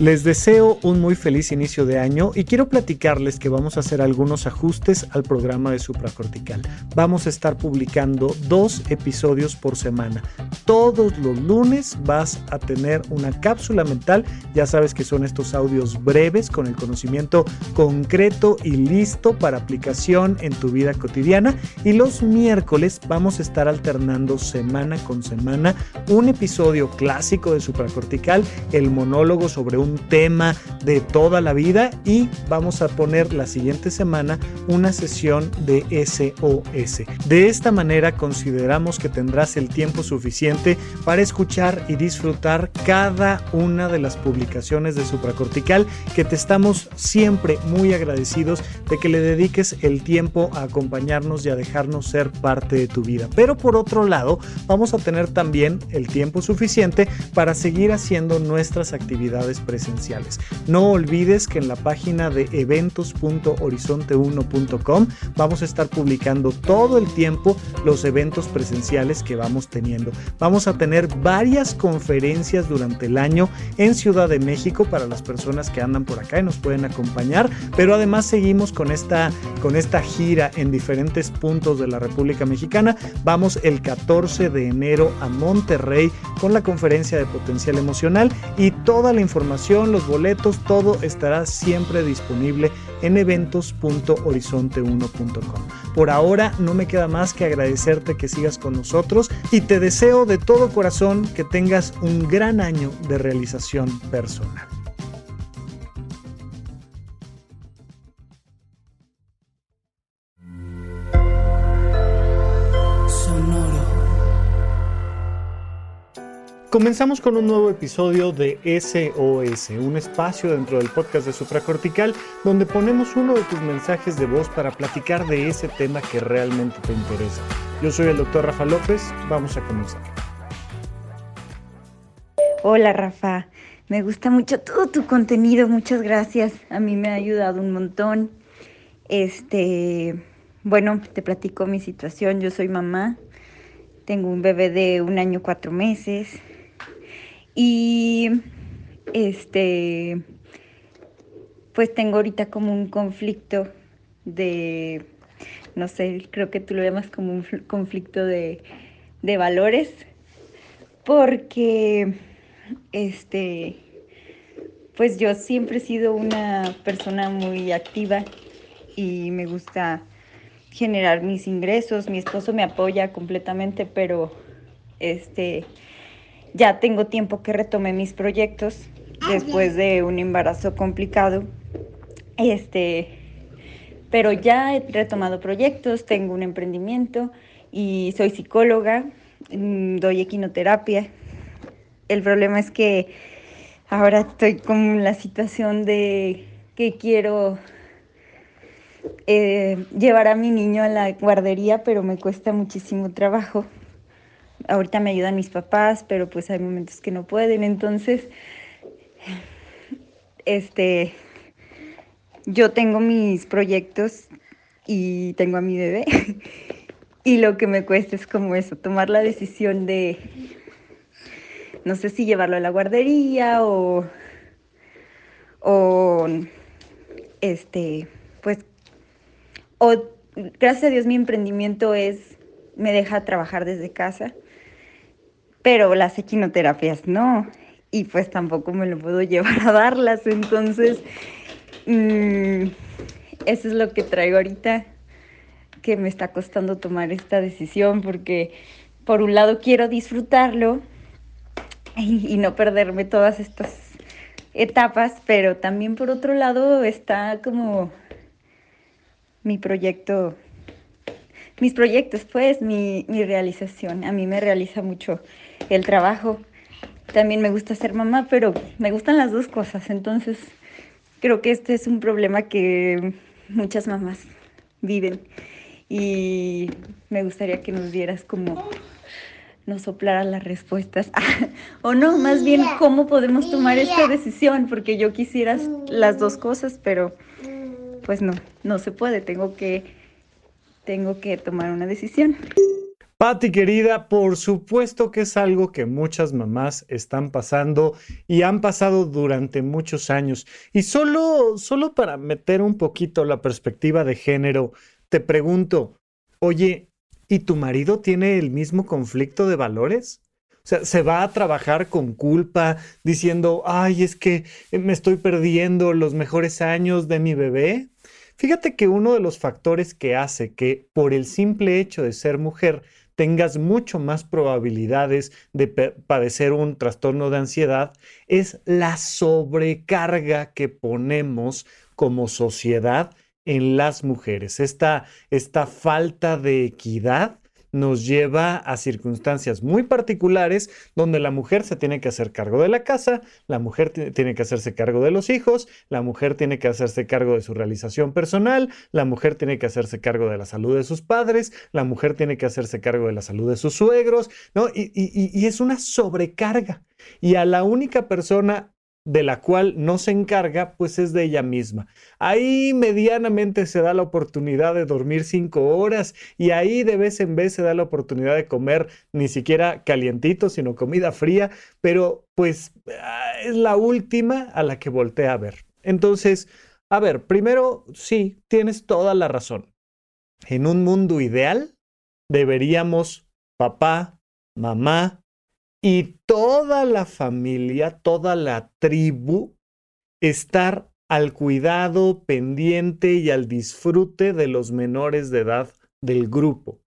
Les deseo un muy feliz inicio de año y quiero platicarles que vamos a hacer algunos ajustes al programa de supracortical. Vamos a estar publicando dos episodios por semana. Todos los lunes vas a tener una cápsula mental. Ya sabes que son estos audios breves con el conocimiento concreto y listo para aplicación en tu vida cotidiana. Y los miércoles vamos a estar alternando semana con semana un episodio clásico de supracortical, el monólogo sobre un tema de toda la vida y vamos a poner la siguiente semana una sesión de SOS. De esta manera consideramos que tendrás el tiempo suficiente para escuchar y disfrutar cada una de las publicaciones de supracortical que te estamos siempre muy agradecidos de que le dediques el tiempo a acompañarnos y a dejarnos ser parte de tu vida. Pero por otro lado, vamos a tener también el tiempo suficiente para seguir haciendo nuestras actividades No olvides que en la página de eventos.horizonte1.com vamos a estar publicando todo el tiempo los eventos presenciales que vamos teniendo. Vamos a tener varias conferencias durante el año en Ciudad de México para las personas que andan por acá y nos pueden acompañar, pero además seguimos con esta, con esta gira en diferentes puntos de la República Mexicana. Vamos el 14 de enero a Monterrey con la conferencia de potencial emocional y toda la información los boletos, todo estará siempre disponible en eventos.horizonte1.com. Por ahora no me queda más que agradecerte que sigas con nosotros y te deseo de todo corazón que tengas un gran año de realización personal. Comenzamos con un nuevo episodio de SOS, un espacio dentro del podcast de Supracortical donde ponemos uno de tus mensajes de voz para platicar de ese tema que realmente te interesa. Yo soy el doctor Rafa López, vamos a comenzar. Hola Rafa, me gusta mucho todo tu contenido, muchas gracias, a mí me ha ayudado un montón. Este, bueno, te platico mi situación, yo soy mamá, tengo un bebé de un año cuatro meses y este, pues tengo ahorita como un conflicto de, no sé, creo que tú lo llamas como un conflicto de, de valores, porque este, pues yo siempre he sido una persona muy activa y me gusta generar mis ingresos. Mi esposo me apoya completamente, pero este ya tengo tiempo que retomé mis proyectos ah, después de un embarazo complicado. Este, pero ya he retomado proyectos, tengo un emprendimiento y soy psicóloga, mm, doy equinoterapia. El problema es que ahora estoy con la situación de que quiero eh, llevar a mi niño a la guardería, pero me cuesta muchísimo trabajo ahorita me ayudan mis papás, pero pues hay momentos que no pueden, entonces, este, yo tengo mis proyectos y tengo a mi bebé y lo que me cuesta es como eso, tomar la decisión de, no sé si llevarlo a la guardería o, o, este, pues, o gracias a Dios mi emprendimiento es, me deja trabajar desde casa pero las equinoterapias no, y pues tampoco me lo puedo llevar a darlas, entonces mm, eso es lo que traigo ahorita, que me está costando tomar esta decisión, porque por un lado quiero disfrutarlo y, y no perderme todas estas etapas, pero también por otro lado está como mi proyecto mis proyectos, pues, mi, mi, realización. A mí me realiza mucho el trabajo. También me gusta ser mamá, pero me gustan las dos cosas. Entonces, creo que este es un problema que muchas mamás viven. Y me gustaría que nos dieras como nos soplaras las respuestas. o no, más bien cómo podemos tomar esta decisión, porque yo quisiera las dos cosas, pero pues no, no se puede, tengo que tengo que tomar una decisión. Patti querida, por supuesto que es algo que muchas mamás están pasando y han pasado durante muchos años. Y solo, solo para meter un poquito la perspectiva de género, te pregunto, oye, ¿y tu marido tiene el mismo conflicto de valores? O sea, se va a trabajar con culpa, diciendo, ay, es que me estoy perdiendo los mejores años de mi bebé. Fíjate que uno de los factores que hace que por el simple hecho de ser mujer tengas mucho más probabilidades de padecer un trastorno de ansiedad es la sobrecarga que ponemos como sociedad en las mujeres. Esta, esta falta de equidad nos lleva a circunstancias muy particulares donde la mujer se tiene que hacer cargo de la casa, la mujer tiene que hacerse cargo de los hijos, la mujer tiene que hacerse cargo de su realización personal, la mujer tiene que hacerse cargo de la salud de sus padres, la mujer tiene que hacerse cargo de la salud de sus suegros, ¿no? Y, y es una sobrecarga. Y a la única persona de la cual no se encarga, pues es de ella misma. Ahí medianamente se da la oportunidad de dormir cinco horas y ahí de vez en vez se da la oportunidad de comer ni siquiera calientito, sino comida fría, pero pues ah, es la última a la que voltea a ver. Entonces, a ver, primero, sí, tienes toda la razón. En un mundo ideal, deberíamos papá, mamá, y toda la familia, toda la tribu, estar al cuidado, pendiente y al disfrute de los menores de edad del grupo.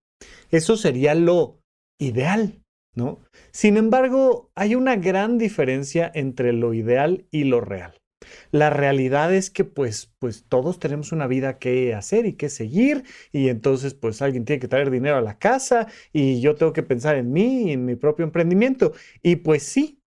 Eso sería lo ideal, ¿no? Sin embargo, hay una gran diferencia entre lo ideal y lo real. La realidad es que pues, pues todos tenemos una vida que hacer y que seguir y entonces pues alguien tiene que traer dinero a la casa y yo tengo que pensar en mí y en mi propio emprendimiento. Y pues sí,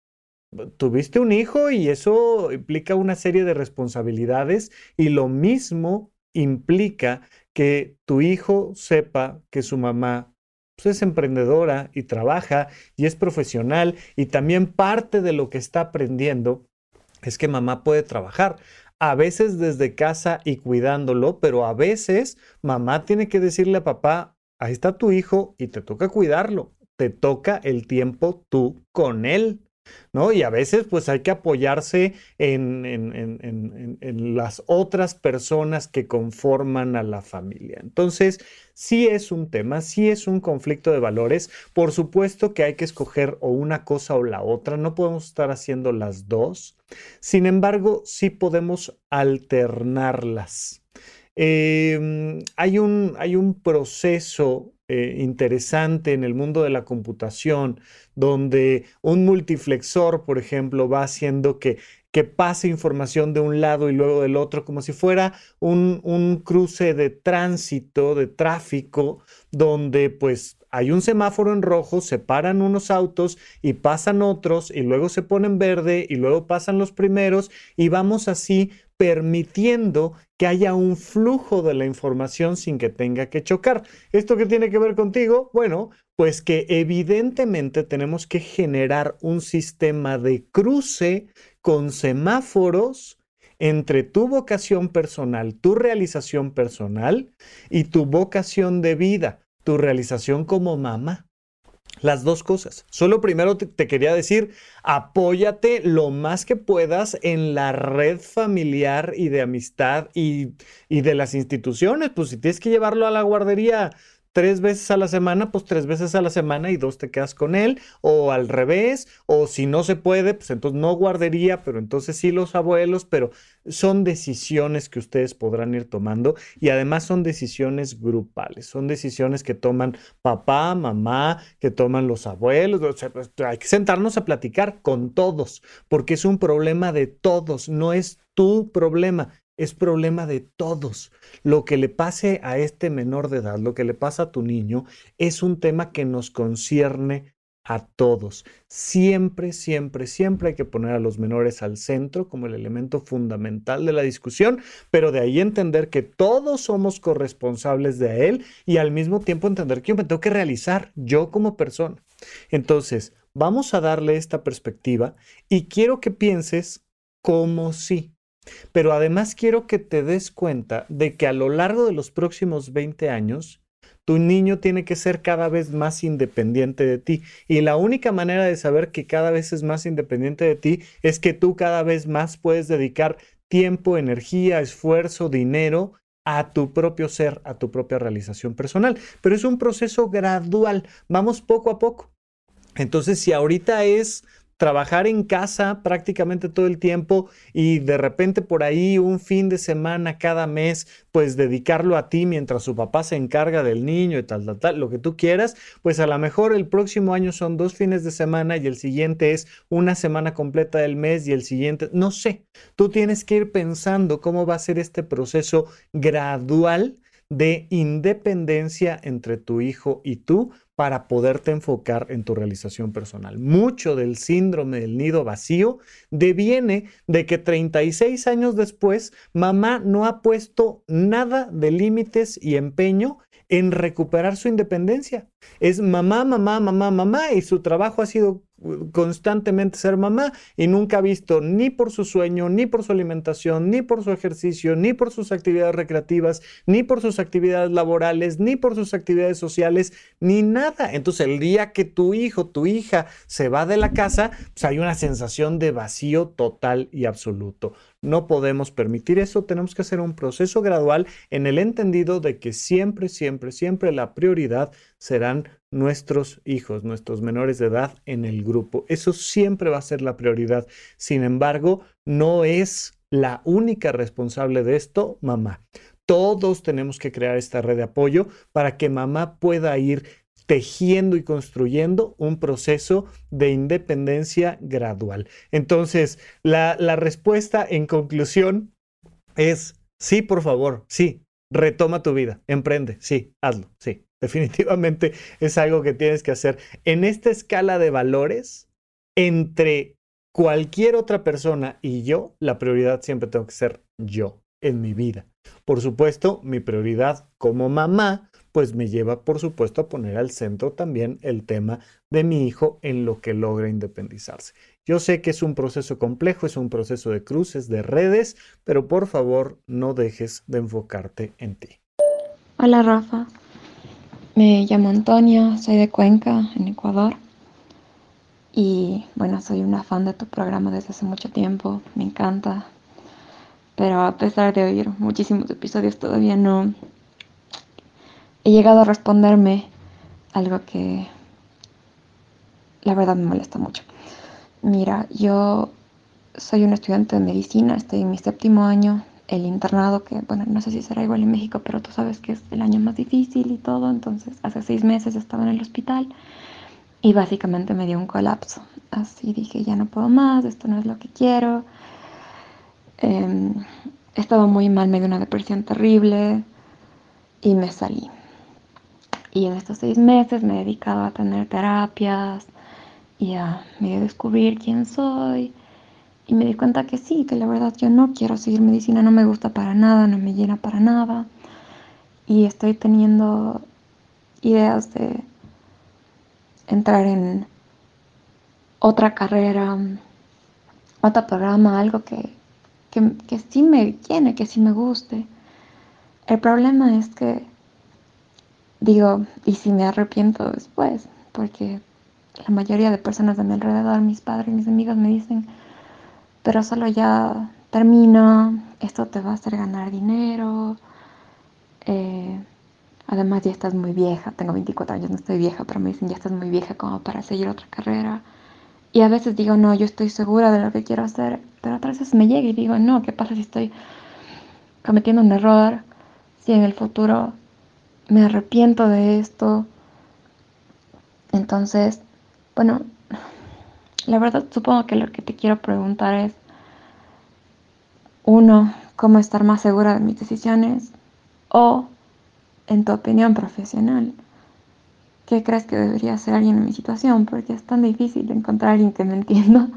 tuviste un hijo y eso implica una serie de responsabilidades y lo mismo implica que tu hijo sepa que su mamá pues, es emprendedora y trabaja y es profesional y también parte de lo que está aprendiendo es que mamá puede trabajar. A veces desde casa y cuidándolo, pero a veces mamá tiene que decirle a papá, ahí está tu hijo y te toca cuidarlo. Te toca el tiempo tú con él. ¿No? Y a veces pues hay que apoyarse en, las otras personas que conforman a la familia. Entonces, sí es un tema, sí es un conflicto de valores. Por supuesto que hay que escoger o una cosa o la otra, no podemos estar haciendo las dos. Sin embargo, sí podemos alternarlas. Em, hay, un, hay un proceso eh, interesante en el mundo de la computación, donde un multiflexor, por ejemplo, va haciendo que, que pase información de un lado y luego del otro, como si fuera un, un cruce de tránsito, de tráfico, donde pues hay un semáforo en rojo, se paran unos autos y pasan otros y luego se ponen verde y luego pasan los primeros y vamos así permitiendo que haya un flujo de la información sin que tenga que chocar. ¿Esto qué tiene que ver contigo? Bueno, pues que evidentemente tenemos que generar un sistema de cruce con semáforos entre tu vocación personal, tu realización personal y tu vocación de vida, tu realización como mamá. Las dos cosas. Solo primero te, quería decir, apóyate lo más que puedas en la red familiar y de amistad y, y de las instituciones. Pues si tienes que llevarlo a la guardería tres veces a la semana, pues tres veces a la semana y dos te quedas con él, o al revés, o si no se puede, pues entonces no guardería, pero entonces sí los abuelos, pero son decisiones que ustedes podrán ir tomando y además son decisiones grupales, son decisiones que toman papá, mamá, que toman los abuelos, pues, hay que sentarnos a platicar con todos, porque es un problema de todos, no es tu problema, es problema de todos. Lo que le pase a este menor de edad, lo que le pasa a tu niño, es un tema que nos concierne a todos. Siempre, siempre, siempre hay que poner a los menores al centro como el elemento fundamental de la discusión, pero de ahí entender que todos somos corresponsables de él y al mismo tiempo entender que yo me tengo que realizar yo como persona. Entonces, vamos a darle esta perspectiva y quiero que pienses como si pero además quiero que te des cuenta de que a lo largo de los próximos 20 años, Tu niño tiene que ser cada vez más independiente de ti. Y la única manera de saber que cada vez es más independiente de ti es que tú cada vez más puedes dedicar tiempo, energía, esfuerzo, dinero a tu propio ser, a tu propia realización personal. Pero es un proceso gradual, vamos poco a poco. Entonces, si ahorita es trabajar en casa prácticamente todo el tiempo y de repente por ahí un fin de semana cada mes, pues dedicarlo a ti mientras su papá se encarga del niño y tal, tal, tal, lo que tú quieras, pues a lo mejor el próximo año son dos fines de semana y el siguiente es una semana completa del mes y el siguiente, no sé, tú tienes que ir pensando cómo va a ser este proceso gradual de independencia entre tu hijo y tú para poderte enfocar en tu realización personal. Mucho del síndrome del nido vacío deviene de que 36 años después mamá no ha puesto nada de límites y empeño en recuperar su independencia. Es mamá, mamá, mamá, mamá y su trabajo ha sido constantemente ser mamá y nunca ha visto ni por su sueño, ni por su alimentación, ni por su ejercicio, ni por sus actividades recreativas, ni por sus actividades laborales, ni por sus actividades sociales, ni nada. Entonces el día que tu hijo, tu hija se va de la casa, pues hay una sensación de vacío total y absoluto. No podemos permitir eso, tenemos que hacer un proceso gradual en el entendido de que siempre, siempre, siempre la prioridad serán nuestros hijos, nuestros menores de edad en el grupo. Eso siempre va a ser la prioridad. Sin embargo, no es la única responsable de esto mamá. Todos tenemos que crear esta red de apoyo para que mamá pueda ir tejiendo y construyendo un proceso de independencia gradual. Entonces, la, respuesta en conclusión es sí, por favor, sí, retoma tu vida, emprende, sí, hazlo, sí. Definitivamente es algo que tienes que hacer. En esta escala de valores, entre cualquier otra persona y yo, la prioridad siempre tengo que ser yo en mi vida. Por supuesto, mi prioridad como mamá pues me lleva, por supuesto, a poner al centro también el tema de mi hijo en lo que logra independizarse. Yo sé que es un proceso complejo, es un proceso de cruces, de redes, pero por favor no dejes de enfocarte en ti. Hola Rafa, me llamo Antonia, soy de Cuenca, en Ecuador. Y bueno, soy una fan de tu programa desde hace mucho tiempo, me encanta. Pero a pesar de oír muchísimos episodios, todavía no, he llegado a responderme algo que la verdad me molesta mucho. Mira, yo soy un estudiante de medicina, estoy en mi séptimo año, el internado, que bueno, no sé si será igual en México, pero tú sabes que es el año más difícil y todo, entonces hace seis meses estaba en el hospital y básicamente me dio un colapso. Así dije, ya no puedo más, esto no es lo que quiero. Eh, estaba muy mal, me dio una depresión terrible y me salí. Y en estos seis meses me he dedicado a tener terapias y a medio descubrir quién soy. Y me di cuenta que sí, que la verdad yo no quiero seguir medicina, no me gusta para nada, no me llena para nada. Y estoy teniendo ideas de entrar en otra carrera, otro programa, algo que, que, que sí me llene, que sí me guste. El problema es que digo, ¿y si me arrepiento después? Porque la mayoría de personas de mi alrededor, mis padres, mis amigos me dicen, pero solo ya termina, esto te va a hacer ganar dinero, eh, además ya estás muy vieja, tengo 24 años, no estoy vieja, pero me dicen, ya estás muy vieja como para seguir otra carrera. Y a veces digo, no, yo estoy segura de lo que quiero hacer, pero otras veces me llega y digo, no, ¿qué pasa si estoy cometiendo un error? Si en el futuro me arrepiento de esto. Entonces, bueno, la verdad supongo que lo que te quiero preguntar es, uno, cómo estar más segura de mis decisiones o, en tu opinión profesional, ¿qué crees que debería hacer alguien en mi situación? Porque es tan difícil encontrar a alguien que me entienda.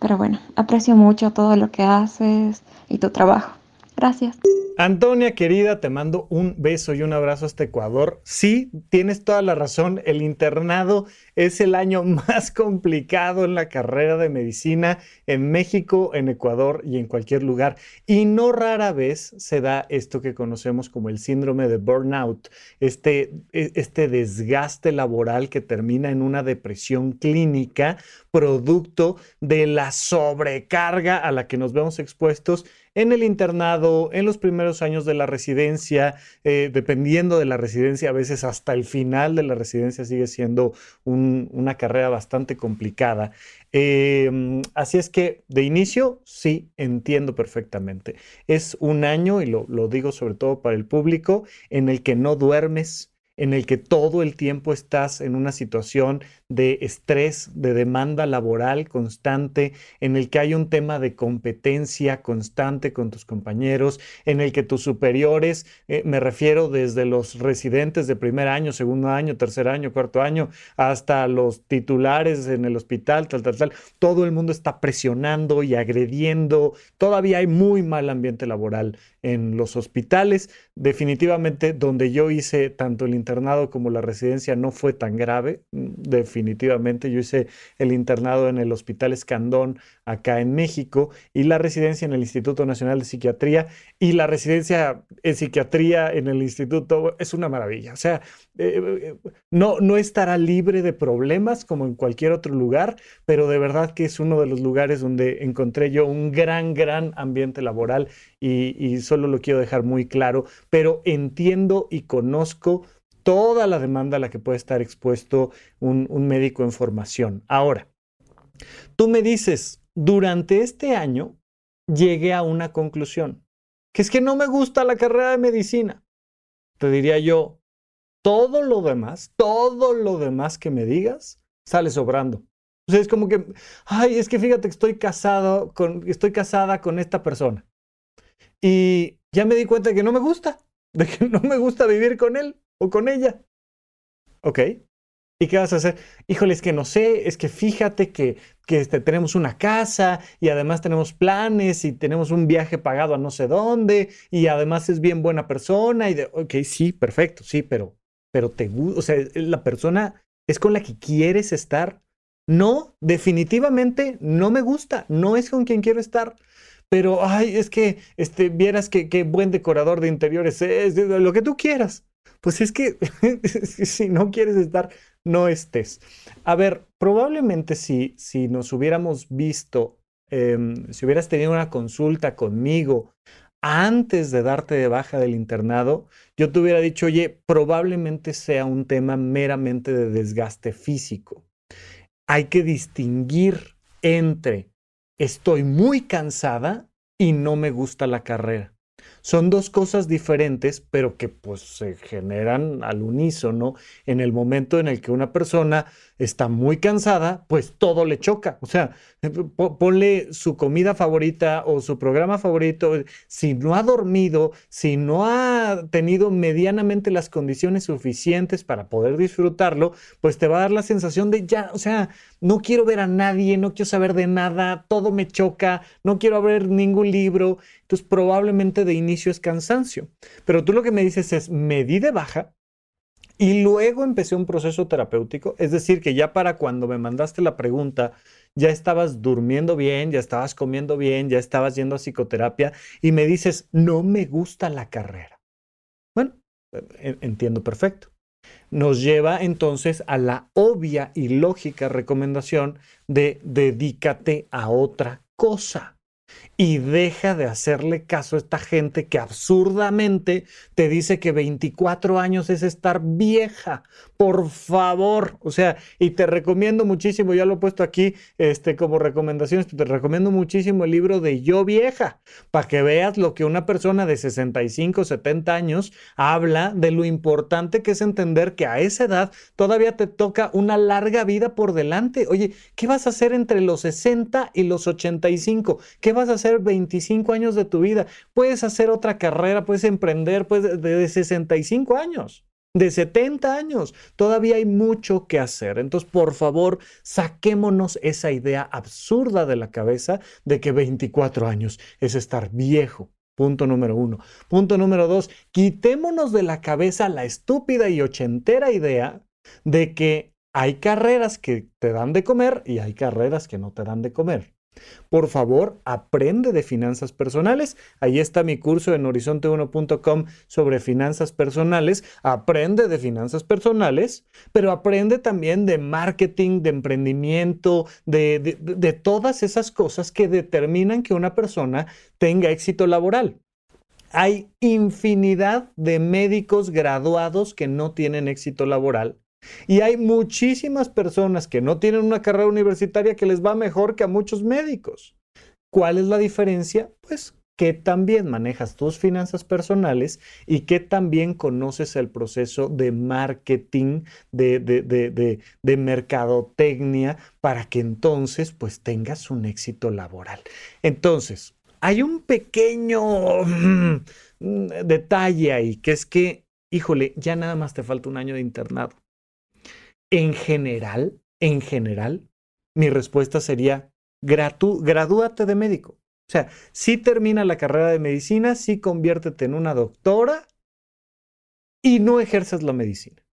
Pero bueno, aprecio mucho todo lo que haces y tu trabajo. Gracias. Antonia, querida, te mando un beso y un abrazo hasta Ecuador. Sí, tienes toda la razón, el internado es el año más complicado en la carrera de medicina en México, en Ecuador y en cualquier lugar. Y no rara vez se da esto que conocemos como el síndrome de burnout, este, e, este desgaste laboral que termina en una depresión clínica producto de la sobrecarga a la que nos vemos expuestos en el internado, en los primeros años de la residencia, eh, dependiendo de la residencia, a veces hasta el final de la residencia sigue siendo una carrera bastante complicada. Em, así es que de inicio, sí, entiendo perfectamente. Es un año, y lo digo sobre todo para el público, en el que no duermes, en el que todo el tiempo estás en una situación de estrés, de demanda laboral constante, en el que hay un tema de competencia constante con tus compañeros, en el que tus superiores, eh, me refiero desde los residentes de primer año, segundo año, tercer año, cuarto año, hasta los titulares en el hospital, tal, tal, tal, todo el mundo está presionando y agrediendo, todavía hay muy mal ambiente laboral en los hospitales, definitivamente donde yo hice tanto el internado como la residencia no fue tan grave, definitivamente. Yo hice el internado en el Hospital Escandón acá en México y la residencia en el Instituto Nacional de Psiquiatría y la residencia en psiquiatría en el instituto es una maravilla. O sea, eh, eh, no, no estará libre de problemas como en cualquier otro lugar, pero de verdad que es uno de los lugares donde encontré yo un gran, gran ambiente laboral y, y solo lo quiero dejar muy claro, pero entiendo y conozco toda la demanda a la que puede estar expuesto un, médico en formación. Ahora, tú me dices, durante este año llegué a una conclusión, que es que no me gusta la carrera de medicina. Te diría yo, todo lo demás, todo lo demás que me digas, sale sobrando. O sea, es como que, ay, es que fíjate que estoy casado con, estoy casada con esta persona. Y ya me di cuenta de que no me gusta, de que no me gusta vivir con él o con ella. ¿Ok? ¿Y qué vas a hacer? Híjole, es que no sé, es que fíjate que, que este, tenemos una casa y además tenemos planes y tenemos un viaje pagado a no sé dónde y además es bien buena persona y de, ok, sí, perfecto, sí, pero, pero te gusta, o sea, la persona es con la que quieres estar. No, definitivamente no me gusta, no es con quien quiero estar. Pero, ay, es que este, vieras que, qué buen decorador de interiores es, lo que tú quieras. Pues es que si no quieres estar, no estés. A ver, probablemente si, si nos hubiéramos visto, em, si hubieras tenido una consulta conmigo antes de darte de baja del internado, yo te hubiera dicho, oye, probablemente sea un tema meramente de desgaste físico. Hay que distinguir entre estoy muy cansada y no me gusta la carrera. Son dos cosas diferentes, pero que pues se generan al unísono en el momento en el que una persona está muy cansada, pues todo le choca. O sea, eh, ponle su comida favorita o su programa favorito. Si no ha dormido, si no ha tenido medianamente las condiciones suficientes para poder disfrutarlo, pues te va a dar la sensación de ya, o sea, no quiero ver a nadie, no quiero saber de nada, todo me choca, no quiero ver ningún libro. Entonces probablemente de inicio es cansancio. Pero tú lo que me dices es, me di de baja y luego empecé un proceso terapéutico, es decir, que ya para cuando me mandaste la pregunta, ya estabas durmiendo bien, ya estabas comiendo bien, ya estabas yendo a psicoterapia y me dices, no me gusta la carrera. Bueno, e, entiendo perfecto. Nos lleva entonces a la obvia y lógica recomendación de dedícate a otra cosa y deja de hacerle caso a esta gente que absurdamente te dice que 24 años es estar vieja. Por favor, o sea, y te recomiendo muchísimo, ya lo he puesto aquí este, como recomendaciones, te recomiendo muchísimo el libro de Yo Vieja, para que veas lo que una persona de 65, 70 años habla de lo importante que es entender que a esa edad todavía te toca una larga vida por delante. Oye, ¿qué vas a hacer entre los 60 y los 85? ¿Qué vas a hacer? 25 años de tu vida, puedes hacer otra carrera, puedes emprender pues, de 65 años de 70 años. Todavía hay mucho que hacer. Entonces, por favor, saquémonos esa idea absurda de la cabeza de que 24 años es estar viejo. Punto número uno. Punto número dos, quitémonos de la cabeza la estúpida y ochentera idea de que hay carreras que te dan de comer y hay carreras que no te dan de comer. Por favor, aprende de finanzas personales. Ahí está mi curso en horizonte1.com sobre finanzas personales. Aprende de finanzas personales, pero aprende también de marketing, de emprendimiento, de, de todas esas cosas que determinan que una persona tenga éxito laboral. Hay infinidad de médicos graduados que no tienen éxito laboral y hay muchísimas personas que no tienen una carrera universitaria que les va mejor que a muchos médicos. ¿Cuál es la diferencia? Pues que también manejas tus finanzas personales y que también conoces el proceso de marketing, de, de, de, de, mercadotecnia, para que entonces pues tengas un éxito laboral. Entonces, hay un pequeño mm, detalle ahí, que es que, híjole, ya nada más te falta un año de internado. En general, en general, mi respuesta sería, gradúate de médico. O sea, si termina la carrera de medicina, sí conviértete en una doctora y no ejerzas la medicina.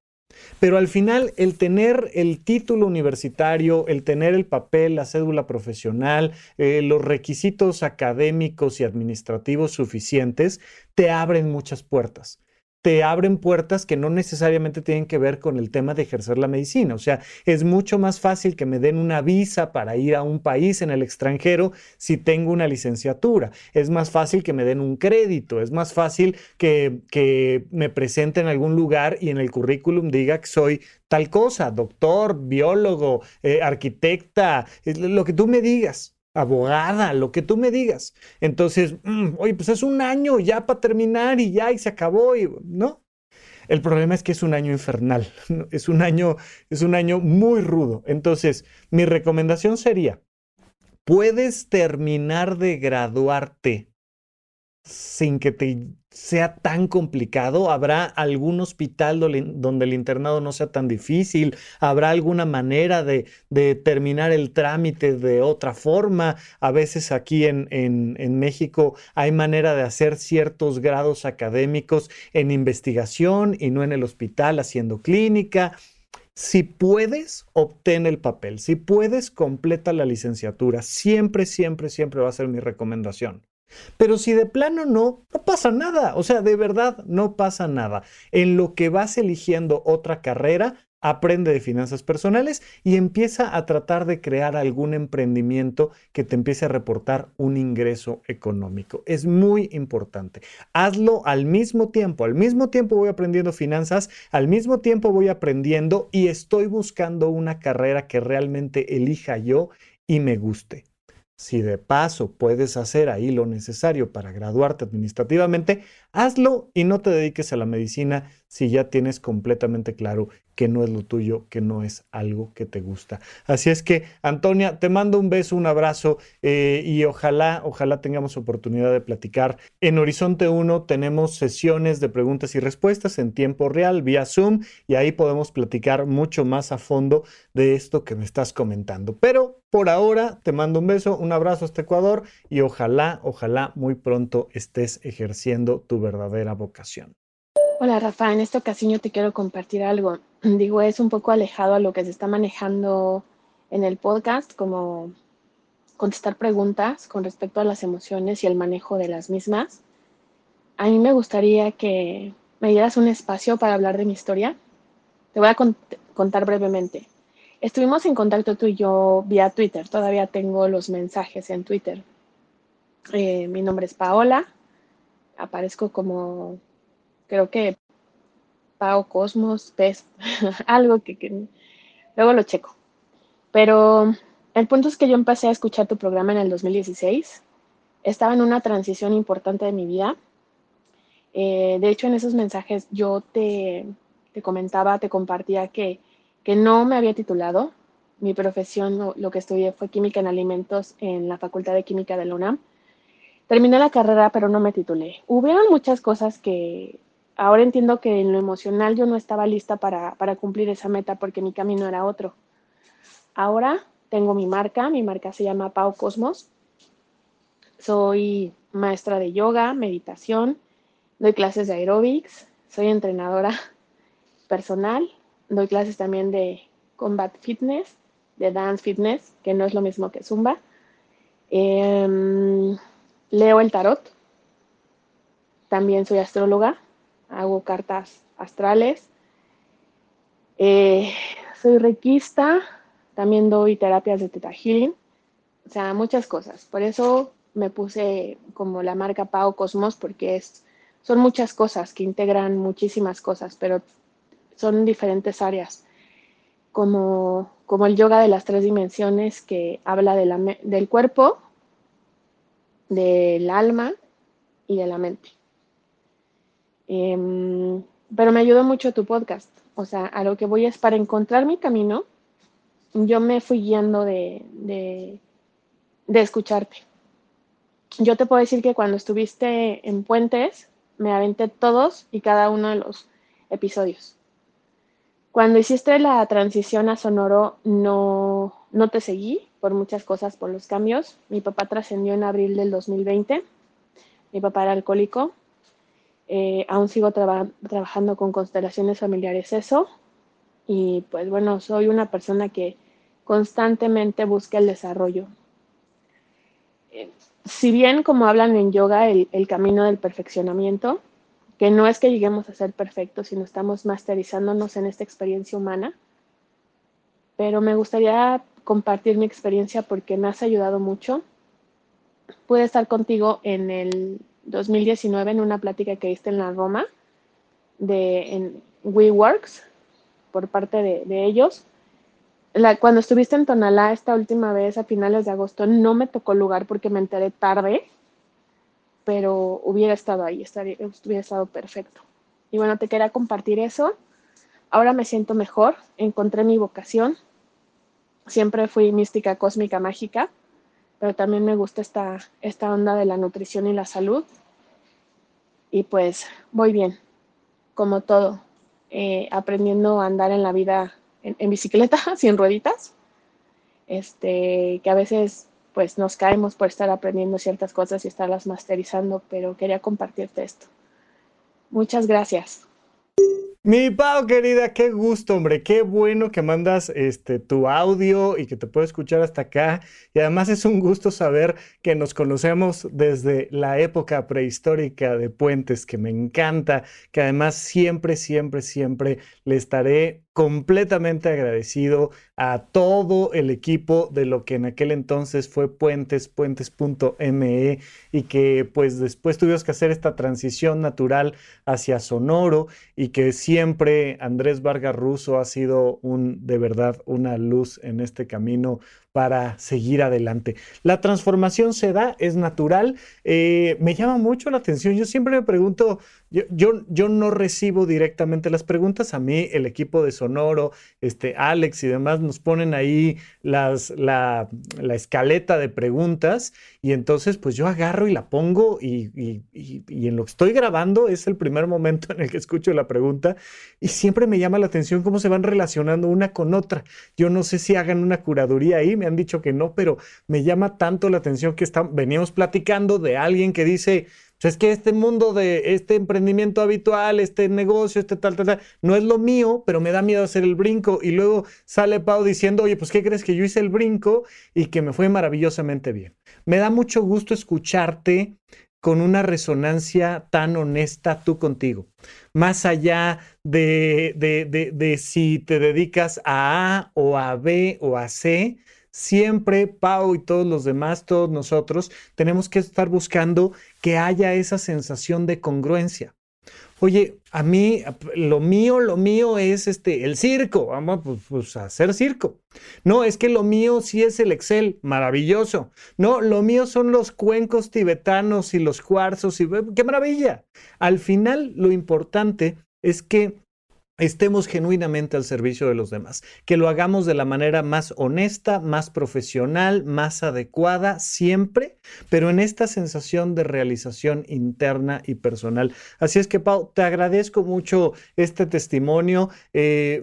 Pero al final, el tener el título universitario, el tener el papel, la cédula profesional, eh, los requisitos académicos y administrativos suficientes, te abren muchas puertas te abren puertas que no necesariamente tienen que ver con el tema de ejercer la medicina. O sea, es mucho más fácil que me den una visa para ir a un país en el extranjero si tengo una licenciatura. Es más fácil que me den un crédito. Es más fácil que, que me presente en algún lugar y en el currículum diga que soy tal cosa, doctor, biólogo, eh, arquitecta, lo que tú me digas abogada, lo que tú me digas. Entonces, mm, oye, pues es un año ya para terminar y ya y se acabó y no. El problema es que es un año infernal, es un año, es un año muy rudo. Entonces, mi recomendación sería, puedes terminar de graduarte sin que te sea tan complicado, habrá algún hospital donde el internado no sea tan difícil, habrá alguna manera de, terminar el trámite de otra forma. A veces aquí en, en México hay manera de hacer ciertos grados académicos en investigación y no en el hospital haciendo clínica. Si puedes, obtén el papel. Si puedes, completa la licenciatura. Siempre, siempre, siempre va a ser mi recomendación. Pero si de plano no, no pasa nada. O sea, de verdad no pasa nada. En lo que vas eligiendo otra carrera, aprende de finanzas personales y empieza a tratar de crear algún emprendimiento que te empiece a reportar un ingreso económico. Es muy importante. Hazlo al mismo tiempo. Al mismo tiempo voy aprendiendo finanzas, al mismo tiempo voy aprendiendo y estoy buscando una carrera que realmente elija yo y me guste. Si de paso puedes hacer ahí lo necesario para graduarte administrativamente, hazlo y no te dediques a la medicina si ya tienes completamente claro que no es lo tuyo, que no es algo que te gusta. Así es que, Antonia, te mando un beso, un abrazo eh, y ojalá, ojalá tengamos oportunidad de platicar. En Horizonte 1 tenemos sesiones de preguntas y respuestas en tiempo real vía Zoom y ahí podemos platicar mucho más a fondo de esto que me estás comentando. Pero por ahora te mando un beso, un abrazo hasta Ecuador y ojalá, ojalá muy pronto estés ejerciendo tu verdadera vocación. Hola Rafa, en esta ocasión yo te quiero compartir algo. Digo, es un poco alejado a lo que se está manejando en el podcast, como contestar preguntas con respecto a las emociones y el manejo de las mismas. A mí me gustaría que me dieras un espacio para hablar de mi historia. Te voy a contar brevemente. Estuvimos en contacto tú y yo vía Twitter. Todavía tengo los mensajes en Twitter. Eh, mi nombre es Paola. Aparezco como creo que Pao Cosmos, PES, algo que, que, luego lo checo. Pero el punto es que yo empecé a escuchar tu programa en el 2016. Estaba en una transición importante de mi vida. Eh, de hecho, en esos mensajes yo te, te comentaba, te compartía que, que, no me había titulado. Mi profesión, lo, lo, que estudié fue química en alimentos en la Facultad de Química de la UNAM. Terminé la carrera, pero no me titulé. Hubieron muchas cosas que ahora entiendo que en lo emocional yo no estaba lista para, cumplir esa meta porque mi camino era otro. Ahora tengo mi marca, mi marca se llama Pau Cosmos. Soy maestra de yoga, meditación, doy clases de aerobics, soy entrenadora personal, doy clases también de combat fitness, de dance fitness, que no es lo mismo que zumba. Em, leo el tarot, también soy astróloga, hago cartas astrales. Eh, soy requista, también doy terapias de Theta Healing, o sea, muchas cosas. Por eso me puse como la marca Pau Cosmos, porque es, son muchas cosas que integran muchísimas cosas, pero son diferentes áreas, como, como el yoga de las tres dimensiones que habla de la, del cuerpo, del alma y de la mente. Em, pero me ayudó mucho tu podcast. O sea, a lo que voy es para encontrar mi camino, yo me fui guiando de, de, de escucharte. Yo te puedo decir que cuando estuviste en Puentes, me aventé todos y cada uno de los episodios. Cuando hiciste la transición a Sonoro, no, no te seguí por muchas cosas, por los cambios. Mi papá trascendió en abril del 2020. Mi papá era alcohólico. Eh, aún sigo trabajando con constelaciones familiares eso. Y pues bueno, soy una persona que constantemente busca el desarrollo. Eh, si bien como hablan en yoga el, el, camino del perfeccionamiento, que no es que lleguemos a ser perfectos, sino estamos masterizándonos en esta experiencia humana, pero me gustaría compartir mi experiencia porque me has ayudado mucho. Pude estar contigo en el 2019 en una plática que diste en la Roma de en WeWorks por parte de, de ellos. La, cuando estuviste en Tonalá esta última vez a finales de agosto no me tocó lugar porque me enteré tarde, pero hubiera estado ahí, estaría, hubiera estado perfecto. Y bueno, te quería compartir eso. Ahora me siento mejor, encontré mi vocación. Siempre fui mística cósmica mágica pero también me gusta esta, esta onda de la nutrición y la salud. Y pues voy bien, como todo, eh, aprendiendo a andar en la vida en, bicicleta, sin rueditas, este, que a veces pues nos caemos por estar aprendiendo ciertas cosas y estarlas masterizando, pero quería compartirte esto. Muchas gracias. Mi Pau, querida, qué gusto, hombre. Qué bueno que mandas este, tu audio y que te puedo escuchar hasta acá. Y además es un gusto saber que nos conocemos desde la época prehistórica de Puentes, que me encanta, que además siempre, siempre, siempre le estaré completamente agradecido a todo el equipo de lo que en aquel entonces fue Puentes, puentes.me y que pues después tuvimos que hacer esta transición natural hacia Sonoro y que siempre Andrés Vargas Russo ha sido un de verdad una luz en este camino para seguir adelante. La transformación se da, es natural. Eh, me llama mucho la atención. Yo siempre me pregunto, yo, yo, no recibo directamente las preguntas. A mí, el equipo de Sonoro, este, Alex y demás nos ponen ahí las, la, la escaleta de preguntas y entonces pues yo agarro y la pongo y, y, y, en lo que estoy grabando es el primer momento en el que escucho la pregunta y siempre me llama la atención cómo se van relacionando una con otra. Yo no sé si hagan una curaduría ahí, me han dicho que no, pero me llama tanto la atención que veníamos platicando de alguien que dice, pues es que este mundo de este emprendimiento habitual, este negocio, este tal, tal, tal, no es lo mío, pero me da miedo hacer el brinco. Y luego sale Pau diciendo, oye, pues ¿qué crees que yo hice el brinco y que me fue maravillosamente bien? Me da mucho gusto escucharte con una resonancia tan honesta tú contigo. Más allá de, de, de, de si te dedicas a A o a B o a C, siempre Pau y todos los demás, todos nosotros, tenemos que estar buscando que haya esa sensación de congruencia. Oye, a mí, lo mío, lo mío es este, el circo. Vamos pues, pues, a hacer circo. No, es que lo mío sí es el Excel. Maravilloso. No, lo mío son los cuencos tibetanos y los cuarzos. Y, ¡Qué maravilla! Al final, lo importante es que estemos genuinamente al servicio de los demás, que lo hagamos de la manera más honesta, más profesional, más adecuada, siempre, pero en esta sensación de realización interna y personal. Así es que, Pau, te agradezco mucho este testimonio. Eh,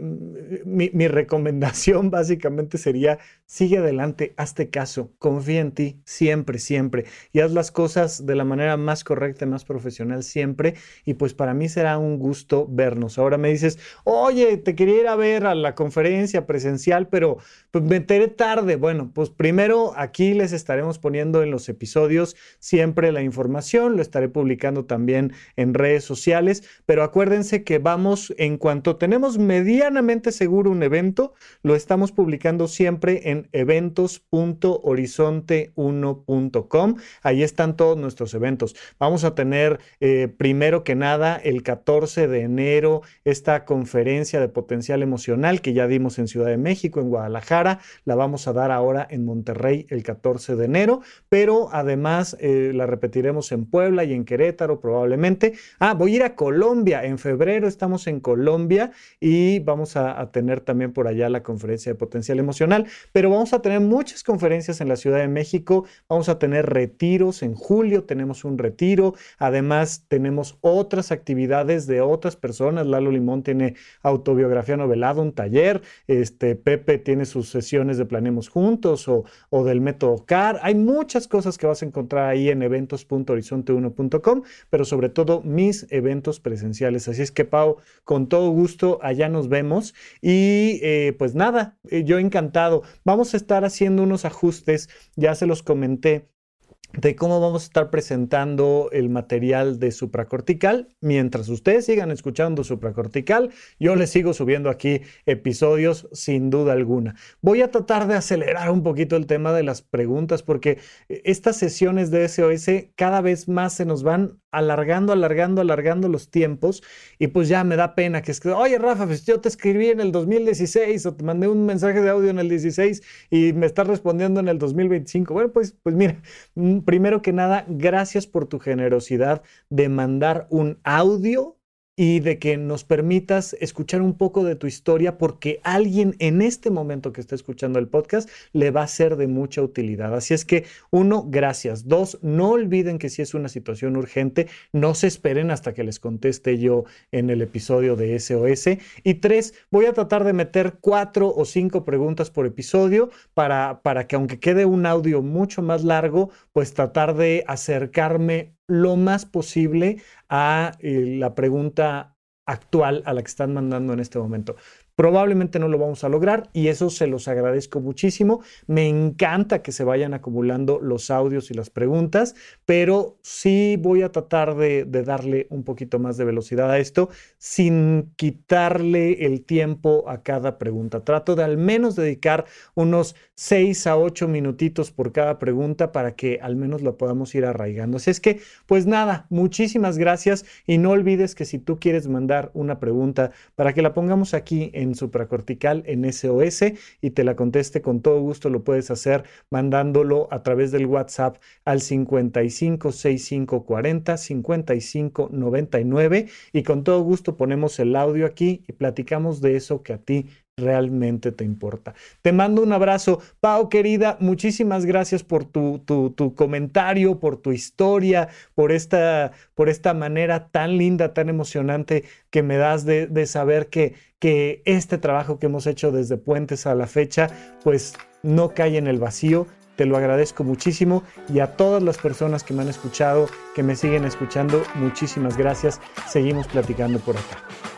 mi, mi recomendación básicamente sería, sigue adelante, hazte caso, confía en ti, siempre, siempre, y haz las cosas de la manera más correcta, más profesional, siempre, y pues para mí será un gusto vernos. Ahora me dices, oye, te quería ir a ver a la conferencia presencial, pero pues, me enteré tarde. Bueno, pues primero aquí les estaremos poniendo en los episodios siempre la información, lo estaré publicando también en redes sociales, pero acuérdense que vamos, en cuanto tenemos medianamente seguro un evento, lo estamos publicando siempre en eventos.horizonte1.com. Ahí están todos nuestros eventos. Vamos a tener eh, primero que nada el 14 de enero esta conferencia de potencial emocional que ya dimos en Ciudad de México, en Guadalajara, la vamos a dar ahora en Monterrey el 14 de enero, pero además eh, la repetiremos en Puebla y en Querétaro probablemente. Ah, voy a ir a Colombia, en febrero estamos en Colombia y vamos a, a tener también por allá la conferencia de potencial emocional, pero vamos a tener muchas conferencias en la Ciudad de México, vamos a tener retiros en julio, tenemos un retiro, además tenemos otras actividades de otras personas, Lalo Limón tiene autobiografía novelada, un taller, este Pepe tiene sus sesiones de Planemos Juntos o, o del método CAR, hay muchas cosas que vas a encontrar ahí en eventos.horizonte1.com, pero sobre todo mis eventos presenciales, así es que Pau, con todo gusto, allá nos vemos. Y eh, pues nada, eh, yo encantado, vamos a estar haciendo unos ajustes, ya se los comenté de cómo vamos a estar presentando el material de supracortical. Mientras ustedes sigan escuchando supracortical, yo les sigo subiendo aquí episodios sin duda alguna. Voy a tratar de acelerar un poquito el tema de las preguntas porque estas sesiones de SOS cada vez más se nos van alargando, alargando, alargando los tiempos y pues ya me da pena que es oye Rafa, pues yo te escribí en el 2016 o te mandé un mensaje de audio en el 16 y me estás respondiendo en el 2025. Bueno, pues, pues mira, primero que nada, gracias por tu generosidad de mandar un audio y de que nos permitas escuchar un poco de tu historia porque alguien en este momento que está escuchando el podcast le va a ser de mucha utilidad. Así es que, uno, gracias. Dos, no olviden que si es una situación urgente, no se esperen hasta que les conteste yo en el episodio de SOS. Y tres, voy a tratar de meter cuatro o cinco preguntas por episodio para, para que aunque quede un audio mucho más largo, pues tratar de acercarme lo más posible a eh, la pregunta actual a la que están mandando en este momento. Probablemente no lo vamos a lograr y eso se los agradezco muchísimo. Me encanta que se vayan acumulando los audios y las preguntas, pero sí voy a tratar de, darle un poquito más de velocidad a esto sin quitarle el tiempo a cada pregunta. Trato de al menos dedicar unos 6 a 8 minutitos por cada pregunta para que al menos lo podamos ir arraigando. Así es que, pues nada, muchísimas gracias y no olvides que si tú quieres mandar una pregunta para que la pongamos aquí en supracortical en SOS y te la conteste con todo gusto, lo puedes hacer mandándolo a través del WhatsApp al 55 65 40 55 99 y con todo gusto ponemos el audio aquí y platicamos de eso que a ti realmente te importa. Te mando un abrazo. Pau, querida, muchísimas gracias por tu, tu, tu, comentario, por tu historia, por esta, por esta manera tan linda, tan emocionante que me das de, de saber que, que este trabajo que hemos hecho desde Puentes a la fecha, pues no cae en el vacío. Te lo agradezco muchísimo y a todas las personas que me han escuchado, que me siguen escuchando, muchísimas gracias. Seguimos platicando por acá.